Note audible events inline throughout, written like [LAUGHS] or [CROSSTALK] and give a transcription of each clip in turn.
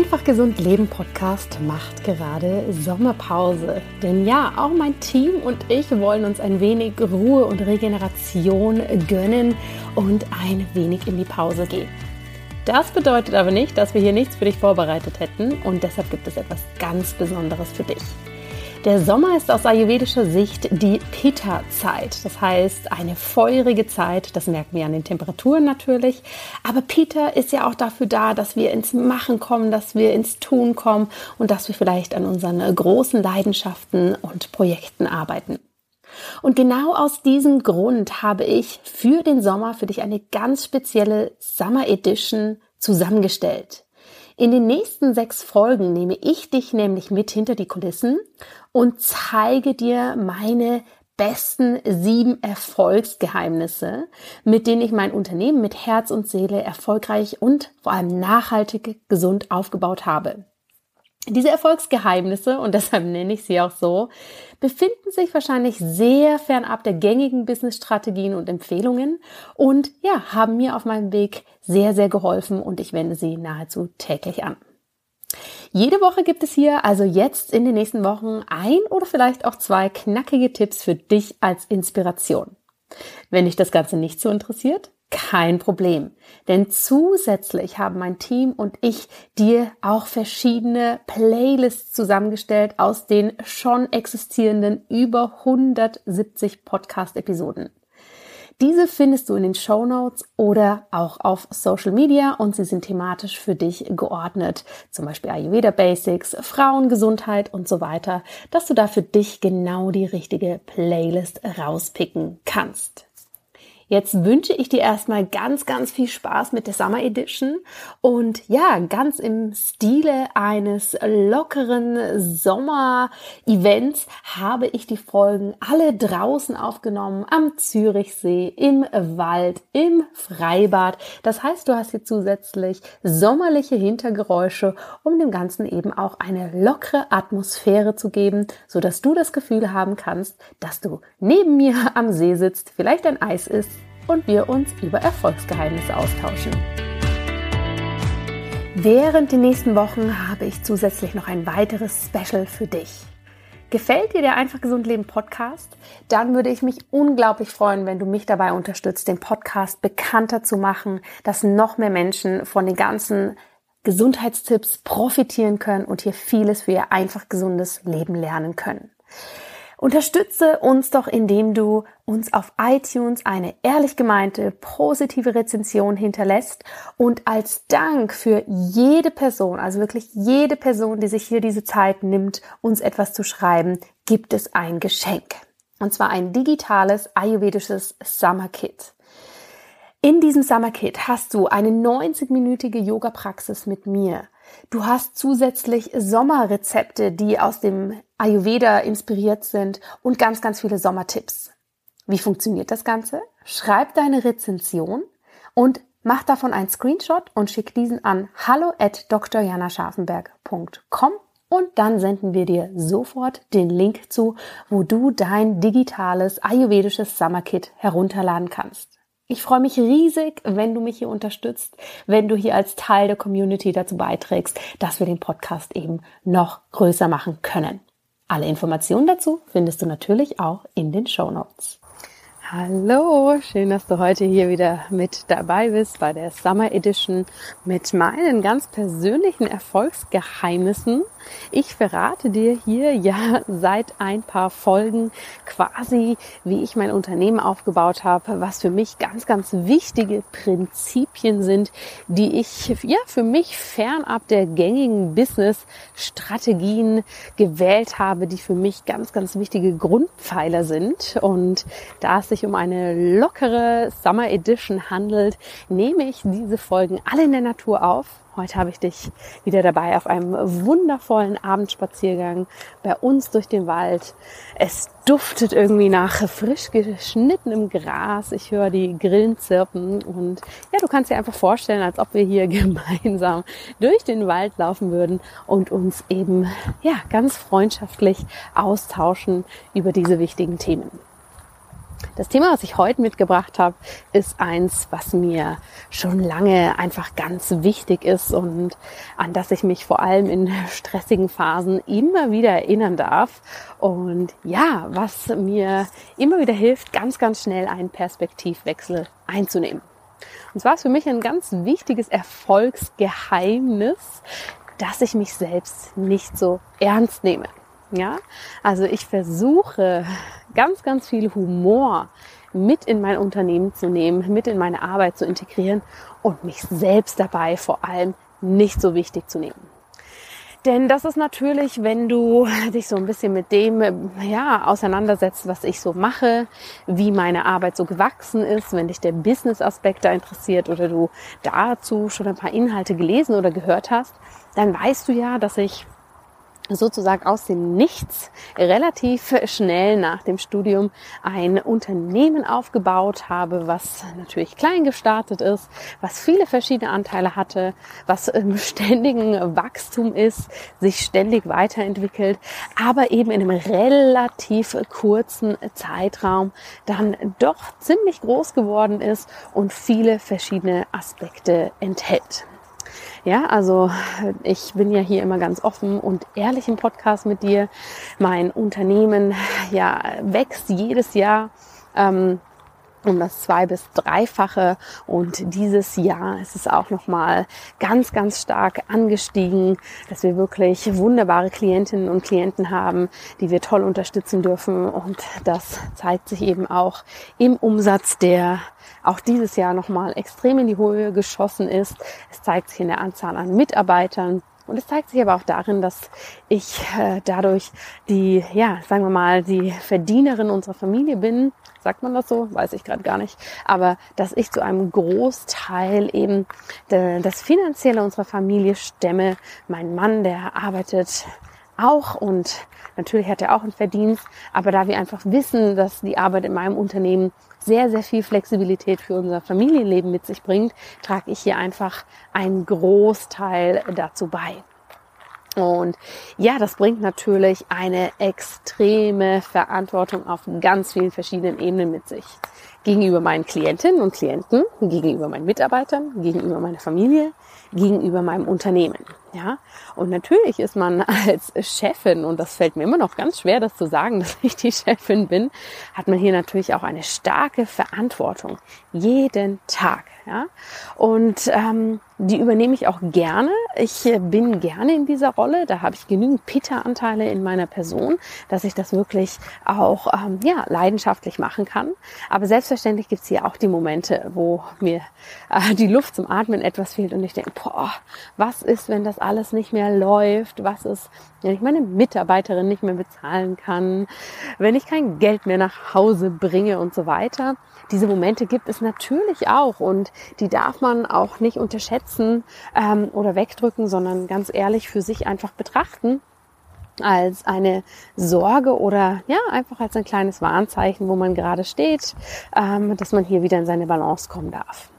Einfach gesund leben Podcast macht gerade Sommerpause. Denn ja, auch mein Team und ich wollen uns ein wenig Ruhe und Regeneration gönnen und ein wenig in die Pause gehen. Das bedeutet aber nicht, dass wir hier nichts für dich vorbereitet hätten und deshalb gibt es etwas ganz Besonderes für dich. Der Sommer ist aus ayurvedischer Sicht die Pitta-Zeit. Das heißt, eine feurige Zeit. Das merken wir an den Temperaturen natürlich. Aber Pitta ist ja auch dafür da, dass wir ins Machen kommen, dass wir ins Tun kommen und dass wir vielleicht an unseren großen Leidenschaften und Projekten arbeiten. Und genau aus diesem Grund habe ich für den Sommer für dich eine ganz spezielle Summer Edition zusammengestellt. In den nächsten sechs Folgen nehme ich dich nämlich mit hinter die Kulissen und zeige dir meine besten sieben Erfolgsgeheimnisse, mit denen ich mein Unternehmen mit Herz und Seele erfolgreich und vor allem nachhaltig gesund aufgebaut habe. Diese Erfolgsgeheimnisse, und deshalb nenne ich sie auch so, befinden sich wahrscheinlich sehr fernab der gängigen Business-Strategien und Empfehlungen und ja, haben mir auf meinem Weg sehr, sehr geholfen und ich wende sie nahezu täglich an. Jede Woche gibt es hier also jetzt in den nächsten Wochen ein oder vielleicht auch zwei knackige Tipps für dich als Inspiration. Wenn dich das Ganze nicht so interessiert, kein Problem. Denn zusätzlich haben mein Team und ich dir auch verschiedene Playlists zusammengestellt aus den schon existierenden über 170 Podcast-Episoden. Diese findest du in den Show Notes oder auch auf Social Media und sie sind thematisch für dich geordnet. Zum Beispiel Ayurveda Basics, Frauengesundheit und so weiter, dass du da für dich genau die richtige Playlist rauspicken kannst. Jetzt wünsche ich dir erstmal ganz, ganz viel Spaß mit der Summer Edition und ja, ganz im Stile eines lockeren Sommer-Events habe ich die Folgen alle draußen aufgenommen, am Zürichsee, im Wald, im Freibad. Das heißt, du hast hier zusätzlich sommerliche Hintergeräusche, um dem Ganzen eben auch eine lockere Atmosphäre zu geben, so dass du das Gefühl haben kannst, dass du neben mir am See sitzt, vielleicht ein Eis isst und wir uns über Erfolgsgeheimnisse austauschen. Während den nächsten Wochen habe ich zusätzlich noch ein weiteres Special für dich. Gefällt dir der Einfach Gesund Leben Podcast? Dann würde ich mich unglaublich freuen, wenn du mich dabei unterstützt, den Podcast bekannter zu machen, dass noch mehr Menschen von den ganzen Gesundheitstipps profitieren können und hier vieles für ihr einfach gesundes Leben lernen können. Unterstütze uns doch, indem du uns auf iTunes eine ehrlich gemeinte, positive Rezension hinterlässt und als Dank für jede Person, also wirklich jede Person, die sich hier diese Zeit nimmt, uns etwas zu schreiben, gibt es ein Geschenk. Und zwar ein digitales ayurvedisches Summer Kit. In diesem Summer Kit hast du eine 90-minütige Yoga-Praxis mit mir. Du hast zusätzlich Sommerrezepte, die aus dem Ayurveda inspiriert sind und ganz, ganz viele Sommertipps. Wie funktioniert das Ganze? Schreib deine Rezension und mach davon einen Screenshot und schick diesen an hallo at drjanascharfenberg.com und dann senden wir dir sofort den Link zu, wo du dein digitales ayurvedisches Summerkit herunterladen kannst. Ich freue mich riesig, wenn du mich hier unterstützt, wenn du hier als Teil der Community dazu beiträgst, dass wir den Podcast eben noch größer machen können. Alle Informationen dazu findest du natürlich auch in den Show Notes. Hallo, schön, dass du heute hier wieder mit dabei bist bei der Summer Edition mit meinen ganz persönlichen Erfolgsgeheimnissen ich verrate dir hier ja seit ein paar Folgen quasi, wie ich mein Unternehmen aufgebaut habe, was für mich ganz, ganz wichtige Prinzipien sind, die ich ja für mich fernab der gängigen Business-Strategien gewählt habe, die für mich ganz, ganz wichtige Grundpfeiler sind. Und da es sich um eine lockere Summer Edition handelt, nehme ich diese Folgen alle in der Natur auf Heute habe ich dich wieder dabei auf einem wundervollen Abendspaziergang bei uns durch den Wald. Es duftet irgendwie nach frisch geschnittenem Gras. Ich höre die Grillen zirpen und ja, du kannst dir einfach vorstellen, als ob wir hier [LAUGHS] gemeinsam durch den Wald laufen würden und uns eben ja ganz freundschaftlich austauschen über diese wichtigen Themen. Das Thema, was ich heute mitgebracht habe, ist eins, was mir schon lange einfach ganz wichtig ist und an das ich mich vor allem in [LAUGHS] stressigen Phasen immer wieder erinnern darf. Und ja, was mir immer wieder hilft, ganz, ganz schnell einen Perspektivwechsel einzunehmen. Und zwar ist für mich ein ganz wichtiges Erfolgsgeheimnis, dass ich mich selbst nicht so ernst nehme. Ja, also ich versuche ganz, ganz viel Humor mit in mein Unternehmen zu nehmen, mit in meine Arbeit zu integrieren und mich selbst dabei vor allem nicht so wichtig zu nehmen. Denn das ist natürlich, wenn du dich so ein bisschen mit dem ja, auseinandersetzt, was ich so mache, wie meine Arbeit so gewachsen ist, wenn dich der Business-Aspekt da interessiert oder du dazu schon ein paar Inhalte gelesen oder gehört hast, dann weißt du ja, dass ich sozusagen aus dem Nichts relativ schnell nach dem Studium ein Unternehmen aufgebaut habe, was natürlich klein gestartet ist, was viele verschiedene Anteile hatte, was im [LAUGHS] ständigen Wachstum ist, sich ständig weiterentwickelt, aber eben in einem relativ kurzen Zeitraum dann doch ziemlich groß geworden ist und viele verschiedene Aspekte enthält. Ja, also ich bin ja hier immer ganz offen und ehrlich im Podcast mit dir. Mein Unternehmen ja wächst jedes Jahr. Ähm, um das zwei bis dreifache und dieses Jahr ist es auch noch mal ganz ganz stark angestiegen, dass wir wirklich wunderbare Klientinnen und Klienten haben, die wir toll unterstützen dürfen und das zeigt sich eben auch im Umsatz, der auch dieses Jahr nochmal extrem in die Höhe geschossen ist. Es zeigt sich in der Anzahl an Mitarbeitern. Und es zeigt sich aber auch darin, dass ich äh, dadurch die, ja, sagen wir mal, die Verdienerin unserer Familie bin. Sagt man das so? Weiß ich gerade gar nicht. Aber dass ich zu einem Großteil eben de, das Finanzielle unserer Familie stemme. Mein Mann, der arbeitet auch und natürlich hat er auch einen Verdienst, aber da wir einfach wissen, dass die Arbeit in meinem Unternehmen sehr, sehr viel Flexibilität für unser Familienleben mit sich bringt, trage ich hier einfach einen Großteil dazu bei. Und ja, das bringt natürlich eine extreme Verantwortung auf ganz vielen verschiedenen Ebenen mit sich. Gegenüber meinen Klientinnen und Klienten, gegenüber meinen Mitarbeitern, gegenüber meiner Familie, gegenüber meinem Unternehmen. Ja, und natürlich ist man [LAUGHS] als Chefin, und das fällt mir immer noch ganz schwer, das zu sagen, [LAUGHS] dass ich die Chefin bin, hat man hier natürlich auch eine starke Verantwortung. Jeden Tag. Ja, und ähm, die übernehme ich auch gerne. Ich bin gerne in dieser Rolle. Da habe ich genügend Pitta-Anteile in meiner Person, dass ich das wirklich auch ähm, ja, leidenschaftlich machen kann. Aber selbstverständlich gibt es hier auch die Momente, wo mir äh, die Luft zum Atmen etwas fehlt und ich denke, boah, was ist, wenn das alles nicht mehr läuft? Was ist, wenn ich meine Mitarbeiterin nicht mehr bezahlen kann? Wenn ich kein Geld mehr nach Hause bringe und so weiter? Diese Momente gibt es natürlich auch und die darf man auch nicht unterschätzen ähm, oder wegdrücken, sondern ganz ehrlich für sich einfach betrachten als eine Sorge oder ja einfach als ein kleines Warnzeichen, wo man gerade steht, ähm, dass man hier wieder in seine Balance kommen darf.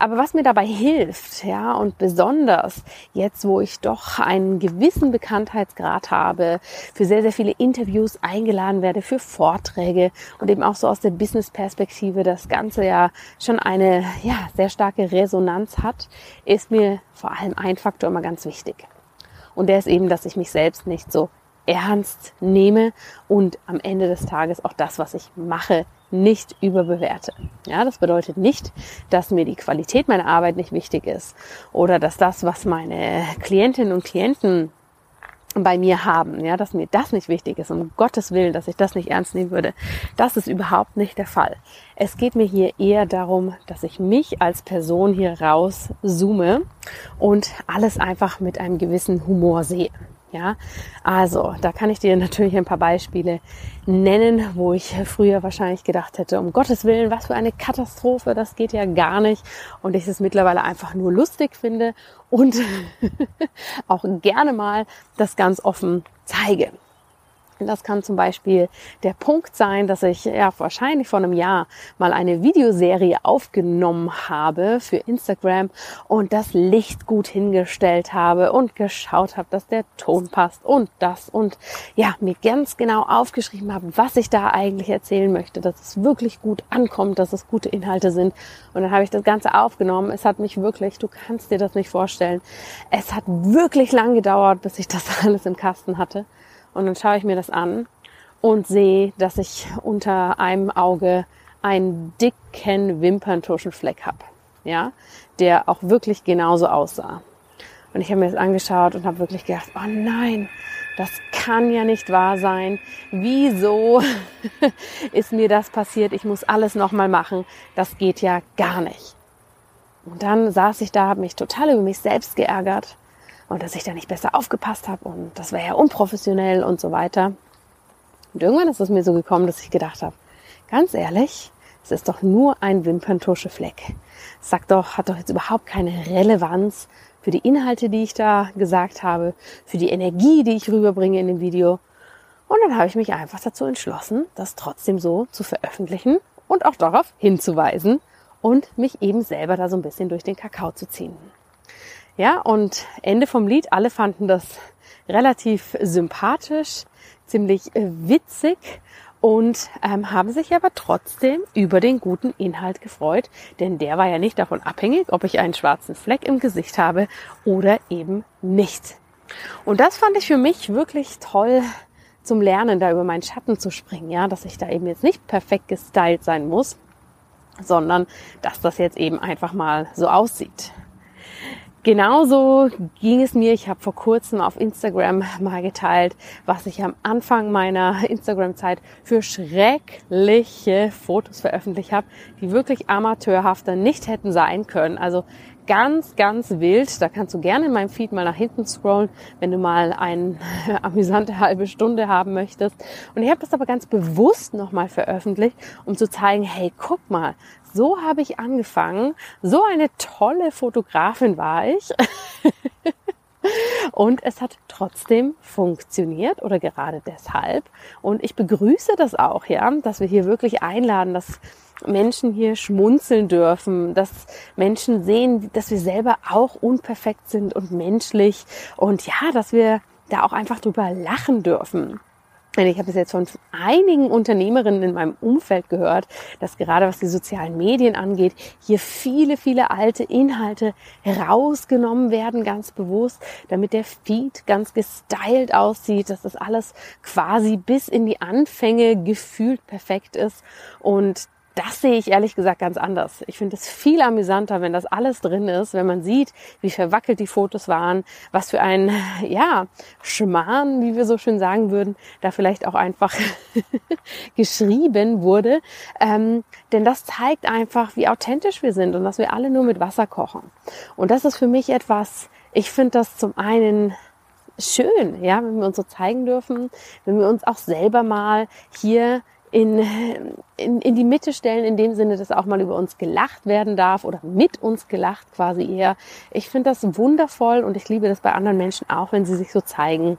Aber was mir dabei hilft, ja, und besonders jetzt, wo ich doch einen gewissen Bekanntheitsgrad habe, für sehr, sehr viele Interviews eingeladen werde, für Vorträge und eben auch so aus der Business-Perspektive das Ganze ja schon eine, ja, sehr starke Resonanz hat, ist mir vor allem ein Faktor immer ganz wichtig. Und der ist eben, dass ich mich selbst nicht so ernst nehme und am Ende des Tages auch das, was ich mache, nicht überbewerte. Ja, das bedeutet nicht, dass mir die Qualität meiner Arbeit nicht wichtig ist oder dass das, was meine Klientinnen und Klienten bei mir haben, ja, dass mir das nicht wichtig ist, um Gottes Willen, dass ich das nicht ernst nehmen würde. Das ist überhaupt nicht der Fall. Es geht mir hier eher darum, dass ich mich als Person hier raus zoome und alles einfach mit einem gewissen Humor sehe. Ja, also da kann ich dir [LAUGHS] natürlich ein paar Beispiele nennen, wo ich früher wahrscheinlich gedacht hätte, um Gottes Willen, was für eine Katastrophe, das geht ja gar nicht. Und ich es mittlerweile einfach nur lustig finde und [LAUGHS] auch gerne mal das ganz offen zeige. Das kann zum Beispiel der Punkt sein, dass ich ja wahrscheinlich vor einem Jahr mal eine Videoserie aufgenommen habe für Instagram und das Licht gut hingestellt habe und geschaut habe, dass der Ton passt und das und ja, mir ganz genau aufgeschrieben habe, was ich da eigentlich erzählen möchte, dass es wirklich gut ankommt, dass es gute Inhalte sind. Und dann habe ich das Ganze aufgenommen. Es hat mich wirklich, du kannst dir das nicht vorstellen, es hat wirklich lang gedauert, bis ich das [LAUGHS] alles im Kasten hatte. Und dann schaue ich mir das an und sehe, dass ich unter einem Auge einen dicken Wimperntuschenfleck habe, ja, der auch wirklich genauso aussah. Und ich habe mir das angeschaut und habe wirklich gedacht, oh nein, das kann ja nicht wahr sein. Wieso [LAUGHS] ist mir das passiert? Ich muss alles nochmal machen. Das geht ja gar nicht. Und dann saß ich da, habe mich total über mich selbst geärgert und dass ich da nicht besser aufgepasst habe und das wäre ja unprofessionell und so weiter. Und irgendwann ist es mir so gekommen, dass ich gedacht habe, ganz ehrlich, es ist doch nur ein Wimperntuschefleck. Sagt doch, hat doch jetzt überhaupt keine Relevanz für die Inhalte, die ich da gesagt habe, für die Energie, die ich rüberbringe in dem Video. Und dann habe ich mich einfach dazu entschlossen, das trotzdem so zu veröffentlichen und auch darauf hinzuweisen und mich eben selber da so ein bisschen durch den Kakao zu ziehen. Ja, und Ende vom Lied, alle fanden das relativ sympathisch, ziemlich äh, witzig und ähm, haben sich aber trotzdem über den guten Inhalt gefreut, denn der war ja nicht davon abhängig, ob ich einen schwarzen Fleck im Gesicht habe oder eben nicht. Und das fand ich für mich wirklich toll zum Lernen, da über meinen Schatten zu springen, ja, dass ich da eben jetzt nicht perfekt gestylt sein muss, sondern dass das jetzt eben einfach mal so aussieht. Genauso ging es mir. Ich habe vor kurzem auf Instagram mal geteilt, was ich am Anfang meiner Instagram-Zeit für schreckliche Fotos veröffentlicht habe, die wirklich amateurhafter nicht hätten sein können. Also ganz, ganz wild. Da kannst du gerne in meinem Feed mal nach hinten scrollen, wenn du mal eine [LAUGHS] amüsante halbe Stunde haben möchtest. Und ich habe das aber ganz bewusst nochmal veröffentlicht, um zu zeigen, hey, guck mal, so habe ich angefangen. So eine tolle Fotografin war ich. [LAUGHS] Und es hat trotzdem funktioniert oder gerade deshalb. Und ich begrüße das auch, ja, dass wir hier wirklich einladen, dass Menschen hier schmunzeln dürfen, dass Menschen sehen, dass wir selber auch unperfekt sind und menschlich und ja, dass wir da auch einfach drüber lachen dürfen. Ich habe es jetzt von einigen Unternehmerinnen in meinem Umfeld gehört, dass gerade was die sozialen Medien angeht, hier viele, viele alte Inhalte rausgenommen werden, ganz bewusst, damit der Feed ganz gestylt aussieht, dass das alles quasi bis in die Anfänge gefühlt perfekt ist. Und das sehe ich ehrlich gesagt ganz anders. Ich finde es viel amüsanter, wenn das alles drin ist, wenn man sieht, wie verwackelt die Fotos waren, was für ein, [LAUGHS] ja, Schmarrn, wie wir so schön sagen würden, da vielleicht auch einfach [LAUGHS] geschrieben wurde. Ähm, denn das zeigt einfach, wie authentisch wir sind und dass wir alle nur mit Wasser kochen. Und das ist für mich etwas, ich finde das zum einen schön, ja, wenn wir uns so zeigen dürfen, wenn wir uns auch selber mal hier in, in, in die Mitte stellen, in dem Sinne, dass auch mal über uns gelacht werden darf oder mit uns gelacht quasi eher. Ich finde das wundervoll und ich liebe das bei anderen Menschen auch, wenn sie sich so zeigen.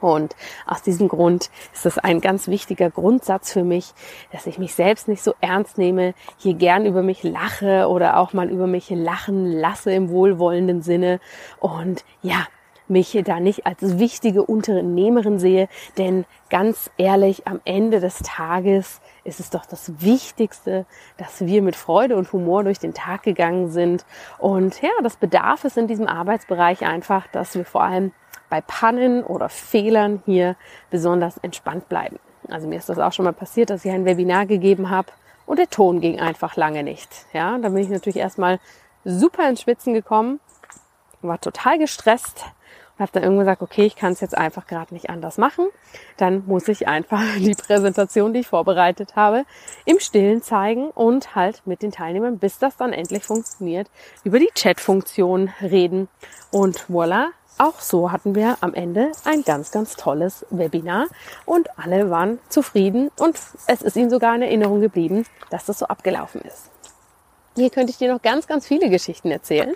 Und aus diesem Grund ist es ein ganz wichtiger Grundsatz für mich, dass ich mich selbst nicht so ernst nehme, hier gern über mich lache oder auch mal über mich lachen lasse im wohlwollenden Sinne. Und ja, mich da nicht als wichtige Unternehmerin sehe, denn ganz ehrlich, am Ende des Tages ist es doch das Wichtigste, dass wir mit Freude und Humor durch den Tag gegangen sind. Und ja, das bedarf es in diesem Arbeitsbereich einfach, dass wir vor allem bei Pannen oder Fehlern hier besonders entspannt bleiben. Also mir ist das auch schon mal passiert, dass ich ein Webinar gegeben habe und der Ton ging einfach lange nicht. Ja, da bin ich natürlich erstmal super ins Schwitzen gekommen, war total gestresst, habe dann irgendwann gesagt, okay, ich kann es jetzt einfach gerade nicht anders machen. Dann muss ich einfach [LAUGHS] die Präsentation, die ich vorbereitet habe, im Stillen zeigen und halt mit den Teilnehmern, bis das dann endlich funktioniert, über die Chat-Funktion reden. Und voilà, auch so hatten wir am Ende ein ganz, ganz tolles Webinar und alle waren zufrieden und es ist ihnen sogar in Erinnerung geblieben, dass das so abgelaufen ist. Hier könnte ich dir noch ganz, ganz viele Geschichten erzählen.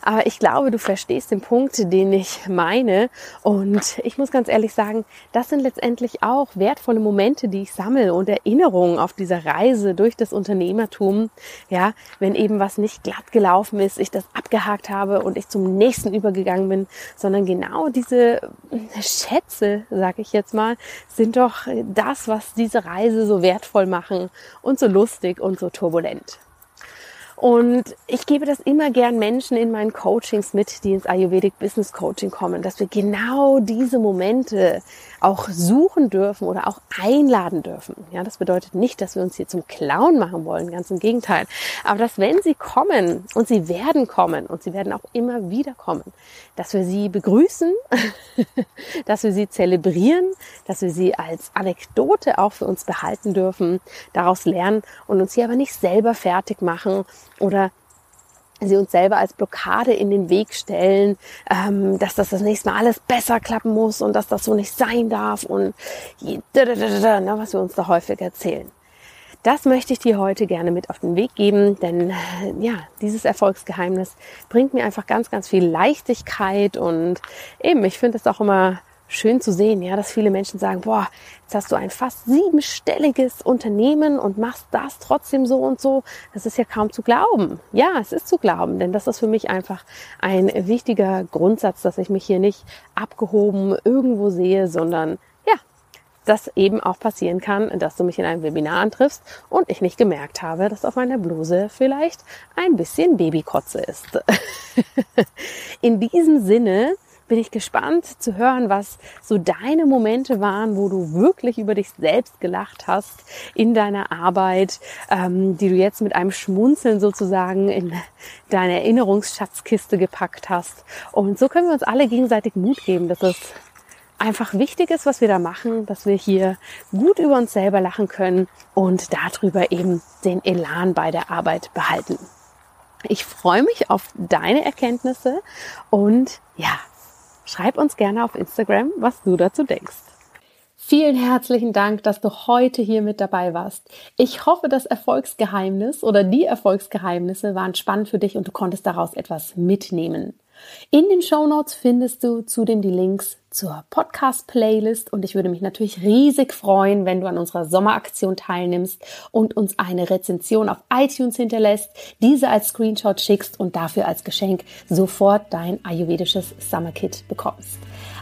Aber ich glaube, du verstehst den Punkt, den ich meine. Und ich muss ganz ehrlich sagen, das sind letztendlich auch wertvolle Momente, die ich sammle und Erinnerungen auf dieser Reise durch das Unternehmertum. Ja, wenn eben was nicht glatt gelaufen ist, ich das abgehakt habe und ich zum nächsten übergegangen bin, sondern genau diese Schätze, sag ich jetzt mal, sind doch das, was diese Reise so wertvoll machen und so lustig und so turbulent. Und ich gebe das immer gern Menschen in meinen Coachings mit, die ins Ayurvedic Business Coaching kommen, dass wir genau diese Momente auch suchen dürfen oder auch einladen dürfen. Ja, das bedeutet nicht, dass wir uns hier zum Clown machen wollen, ganz im Gegenteil. Aber dass wenn sie kommen und sie werden kommen und sie werden auch immer wieder kommen, dass wir sie begrüßen, [LAUGHS] dass wir sie zelebrieren, dass wir sie als Anekdote auch für uns behalten dürfen, daraus lernen und uns hier aber nicht selber fertig machen oder sie uns selber als Blockade in den Weg stellen, ähm, dass das das nächste Mal alles besser klappen muss und dass das so nicht sein darf und ne, was wir uns da häufig erzählen. Das möchte ich dir heute gerne mit auf den Weg geben, denn ja, dieses Erfolgsgeheimnis bringt mir einfach ganz, ganz viel Leichtigkeit und eben, ich finde es auch immer schön zu sehen, ja, dass viele Menschen sagen, boah, jetzt hast du ein fast siebenstelliges Unternehmen und machst das trotzdem so und so. Das ist ja kaum zu glauben. Ja, es ist zu glauben, denn das ist für mich einfach ein wichtiger Grundsatz, dass ich mich hier nicht abgehoben irgendwo sehe, sondern ja, dass eben auch passieren kann, dass du mich in einem Webinar antriffst und ich nicht gemerkt habe, dass auf meiner Bluse vielleicht ein bisschen Babykotze ist. [LAUGHS] in diesem Sinne bin ich gespannt zu hören, was so deine Momente waren, wo du wirklich über dich selbst gelacht hast in deiner Arbeit, ähm, die du jetzt mit einem Schmunzeln sozusagen in deine Erinnerungsschatzkiste gepackt hast. Und so können wir uns alle gegenseitig Mut geben, dass es einfach wichtig ist, was wir da machen, dass wir hier gut über uns selber lachen können und darüber eben den Elan bei der Arbeit behalten. Ich freue mich auf deine Erkenntnisse und ja, Schreib uns gerne auf Instagram, was du dazu denkst. Vielen herzlichen Dank, dass du heute hier mit dabei warst. Ich hoffe, das Erfolgsgeheimnis oder die Erfolgsgeheimnisse waren spannend für dich und du konntest daraus etwas mitnehmen. In den Show Notes findest du zudem die Links zur Podcast-Playlist und ich würde mich natürlich riesig freuen, wenn du an unserer Sommeraktion teilnimmst und uns eine Rezension auf iTunes hinterlässt, diese als Screenshot schickst und dafür als Geschenk sofort dein ayurvedisches Summer Kit bekommst.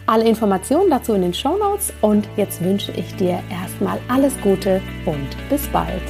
Alle Informationen dazu in den Show Notes und jetzt wünsche ich dir erstmal alles Gute und bis bald.